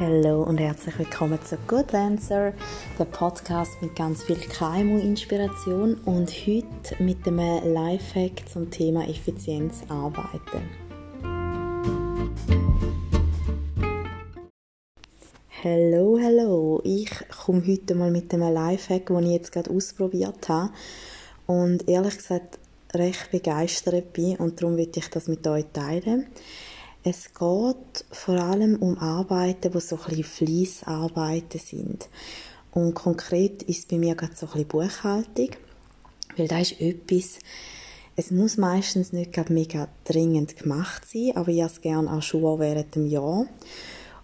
Hallo und herzlich willkommen zu Good Answer, der Podcast mit ganz viel KMU-Inspiration und heute mit dem Lifehack zum Thema Effizienz arbeiten. Hallo, hallo! Ich komme heute mal mit dem Lifehack, den ich jetzt gerade ausprobiert habe und ehrlich gesagt recht begeistert bin und darum will ich das mit euch teilen. Es geht vor allem um Arbeiten, die so ein bisschen Fleissarbeiten sind. Und konkret ist bei mir gerade so ein Buchhaltung, weil da ist etwas, es muss meistens nicht gerade mega dringend gemacht sein, aber ich habe es gerne auch schon während dem Jahr.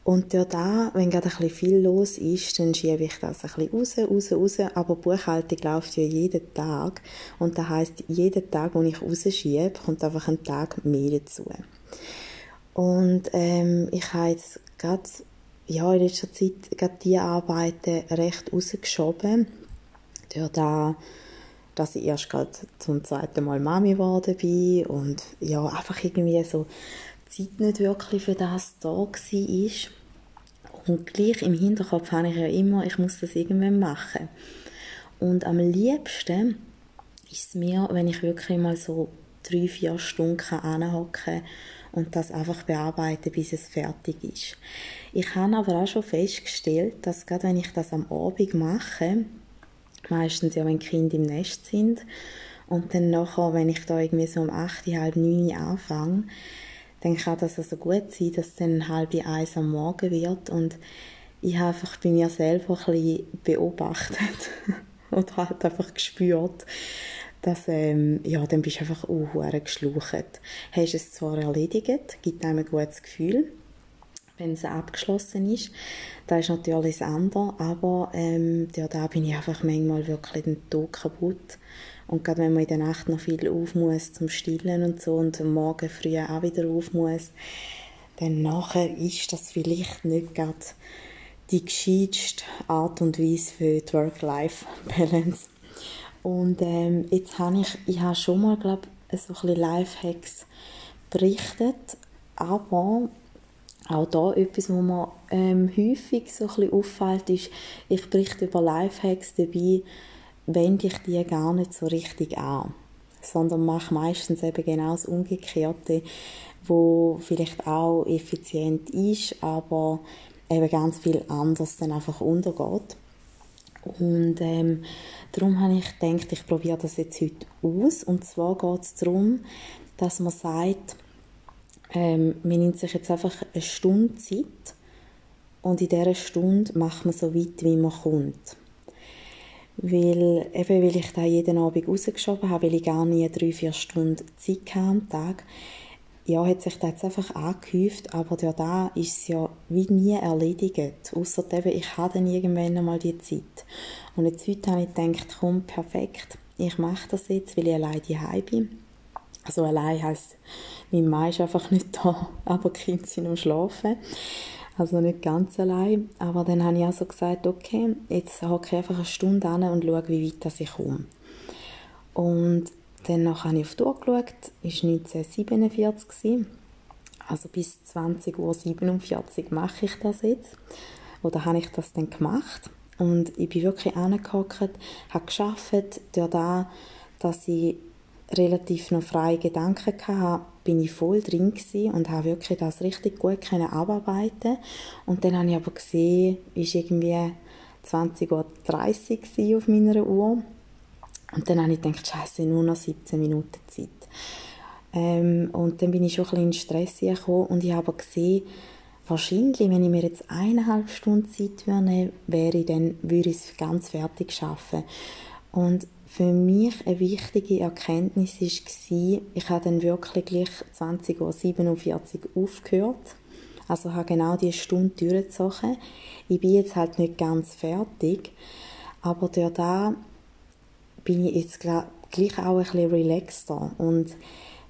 Und durch da, wenn gerade ein viel los ist, dann schiebe ich das ein bisschen raus, raus, raus. Aber Buchhaltung läuft ja jeden Tag. Und das heisst, jeden Tag, wo ich rausschiebe, kommt einfach ein Tag mehr dazu. Und ähm, ich habe jetzt gerade ja, in letzter Zeit gerade diese Arbeiten recht rausgeschoben. Durch da, dass ich erst gerade zum zweiten Mal Mami geworden bin und ja, einfach irgendwie so Zeit nicht wirklich für das da war. Und gleich im Hinterkopf habe ich ja immer, ich muss das irgendwann machen. Und am liebsten ist es mir, wenn ich wirklich mal so drei, vier Stunden anhocken kann und das einfach bearbeiten, bis es fertig ist. Ich habe aber auch schon festgestellt, dass gerade wenn ich das am Abend mache, meistens ja, wenn Kinder im Nest sind, und dann nachher, wenn ich da irgendwie so um 8, halb 9 anfange, dann kann das also gut sein, dass es dann halb eins am Morgen wird und ich habe einfach bei mir selber ein bisschen beobachtet und halt einfach gespürt, dass, ähm, ja, dann bist du einfach auch geschlucht. Hast es zwar erledigt, gibt einem ein gutes Gefühl, wenn es abgeschlossen ist. Da ist natürlich das andere, aber ähm, ja, da bin ich einfach manchmal wirklich den Tag kaputt. Und gerade wenn man in der Nacht noch viel auf muss zum Stillen und so und Morgen früh auch wieder auf muss, dann nachher ist das vielleicht nicht gerade die gescheiteste Art und Weise für die Work-Life-Balance. Und ähm, jetzt habe ich, ich habe schon mal, glaube ich, so ein Lifehacks berichtet, aber auch da etwas, was mir ähm, häufig so ein auffällt, ist, ich berichte über Lifehacks dabei, wende ich die gar nicht so richtig an, sondern mache meistens eben genau das Umgekehrte, wo vielleicht auch effizient ist, aber eben ganz viel anders dann einfach untergeht. Und ähm, darum habe ich gedacht, ich probiere das jetzt heute aus. Und zwar geht es darum, dass man sagt, ähm, man nimmt sich jetzt einfach eine Stunde Zeit und in dieser Stunde macht man so weit, wie man kommt. Weil, eben weil ich da jeden Abend rausgeschoben habe, weil ich gar nie drei, vier Stunden Zeit hatte am Tag, ja, hat sich das jetzt einfach angehäuft, aber durch da ist es ja wie nie erledigt. Ausser eben, ich habe dann irgendwann einmal die Zeit. Und jetzt heute habe ich gedacht, komm, perfekt, ich mache das jetzt, weil ich allein daheim bin. Also allein heisst, mein Mann ist einfach nicht da, aber die Kinder sind am Schlafen. Also nicht ganz allein. Aber dann habe ich also gesagt, okay, jetzt hocke ich einfach eine Stunde an und schaue, wie weit ich komme. Und dann habe ich auf die Uhr geschaut, es war 1947. Also bis 20.47 Uhr mache ich das jetzt. Oder habe ich das dann gemacht. Und ich bin wirklich angehockt, habe geschafft, durch das, dass ich relativ noch freie Gedanken hatte, bin ich voll drin und habe wirklich das richtig gut abarbeiten Und dann habe ich aber gesehen, es war irgendwie 20.30 Uhr auf meiner Uhr und dann habe ich gedacht, scheiße, nur noch 17 Minuten Zeit. Ähm, und dann bin ich schon ein bisschen in Stress gekommen und ich habe gesehen, wahrscheinlich, wenn ich mir jetzt eineinhalb Stunden Zeit würde, wäre ich dann, würde ich es ganz fertig schaffen. Und für mich eine wichtige Erkenntnis war, ich habe dann wirklich gleich 20.47 Uhr aufgehört. Also habe genau diese Stunde durchgezogen. Ich bin jetzt halt nicht ganz fertig, aber durch das bin ich jetzt gleich auch ein bisschen relaxter. Und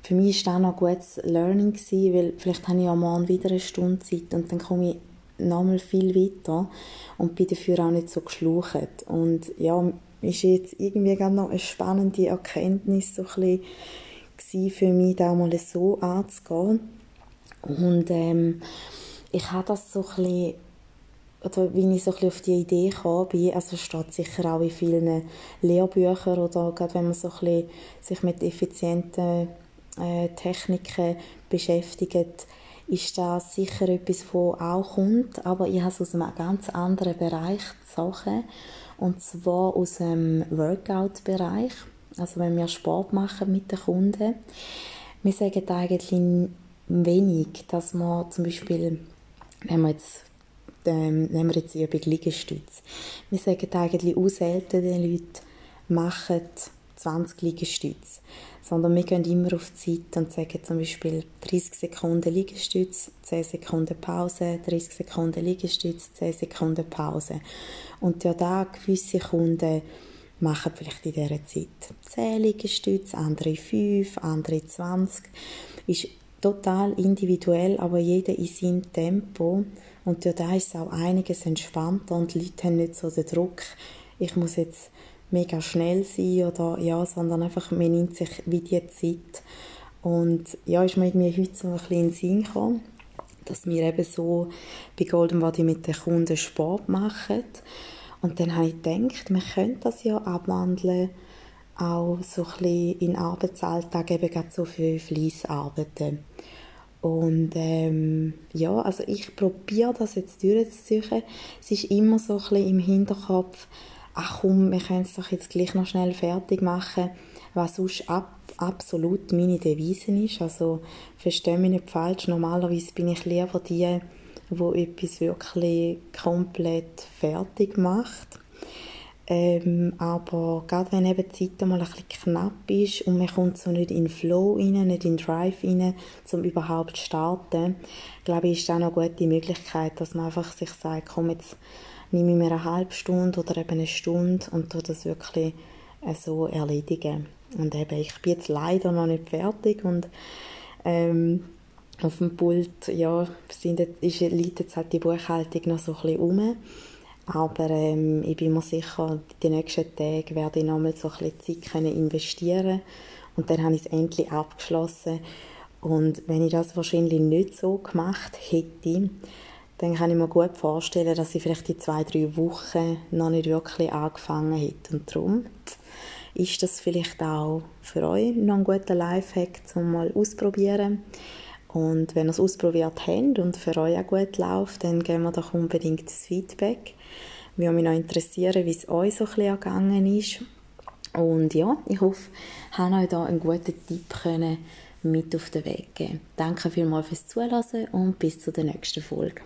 für mich war das noch ein gutes Learning, gewesen, weil vielleicht habe ich am Morgen wieder eine Stunde Zeit und dann komme ich nochmal viel weiter und bin dafür auch nicht so geschlucht. Und ja, ist jetzt irgendwie noch eine spannende Erkenntnis so ein für mich, da mal so anzugehen. Und ähm, ich habe das so ein bisschen oder wie ich so ein auf die Idee gekommen bin, also steht sicher auch in vielen Lehrbüchern oder gerade wenn man so ein bisschen sich mit effizienten äh, Techniken beschäftigt, ist das sicher etwas, was auch kommt, aber ich habe es aus einem ganz anderen Bereich Sachen. Und zwar aus dem Workout-Bereich, also wenn wir Sport machen mit den Kunden. Wir sagen eigentlich wenig, dass man zum Beispiel, wenn wir jetzt ähm, nehmen wir jetzt die Übung Liegestütz. Wir sagen eigentlich auch selten den Leuten, machen 20 Liegestütze. Sondern wir gehen immer auf die Zeit und sagen zum Beispiel 30 Sekunden Liegestütz, 10 Sekunden Pause, 30 Sekunden Liegestütz, 10 Sekunden Pause. Und ja, da gewisse Kunden machen vielleicht in dieser Zeit 10 Liegestütze, andere 5, andere 20. Ist total individuell, aber jeder in seinem Tempo. Und das ist es auch einiges entspannter und die Leute haben nicht so den Druck, ich muss jetzt mega schnell sein oder ja, sondern einfach, man nimmt sich wie die Zeit. Und ja, ist mir irgendwie heute so ein bisschen in den Sinn gekommen, dass wir eben so bei Golden Body mit den Kunden Sport machen. Und dann habe ich gedacht, man könnte das ja abwandeln, auch so ein bisschen in Arbeitsalltag eben gerade so für Fleissarbeiten. Und ähm, ja, also ich probiere das jetzt durchzuziehen. Es ist immer so ein bisschen im Hinterkopf, ach komm, wir können es doch jetzt gleich noch schnell fertig machen, was sonst ab, absolut meine Devise ist. Also verstehe mich nicht falsch, normalerweise bin ich lieber die, wo etwas wirklich komplett fertig macht. Ähm, aber gerade wenn eben die Zeit mal ein bisschen knapp ist und man kommt so nicht in den Flow rein, nicht in den Drive rein, um überhaupt zu starten, glaube ich, ist auch eine gute Möglichkeit, dass man einfach sich sagt, komm, jetzt nehme ich mir eine halbe Stunde oder eben eine Stunde und tue das wirklich äh, so erledigen. Und eben, ich bin jetzt leider noch nicht fertig und ähm, auf dem Pult, ja, sind, ist, liegt jetzt halt die Buchhaltung noch so ein bisschen rum. Aber ähm, ich bin mir sicher, die nächsten Tage werde ich nochmal so ein bisschen Zeit können investieren und dann habe ich es endlich abgeschlossen. Und wenn ich das wahrscheinlich nicht so gemacht hätte, dann kann ich mir gut vorstellen, dass ich vielleicht die zwei, drei Wochen noch nicht wirklich angefangen hätte. Und darum ist das vielleicht auch für euch noch ein guter Lifehack, um mal auszuprobieren. Und wenn ihr es ausprobiert habt und für euch auch gut läuft, dann geben wir doch unbedingt das Feedback. Würde mich noch interessieren, wie es euch so ein bisschen ergangen ist. Und ja, ich hoffe, ich habe euch da einen guten Tipp mit auf den Weg geben. Danke vielmals fürs Zuhören und bis zur nächsten Folge.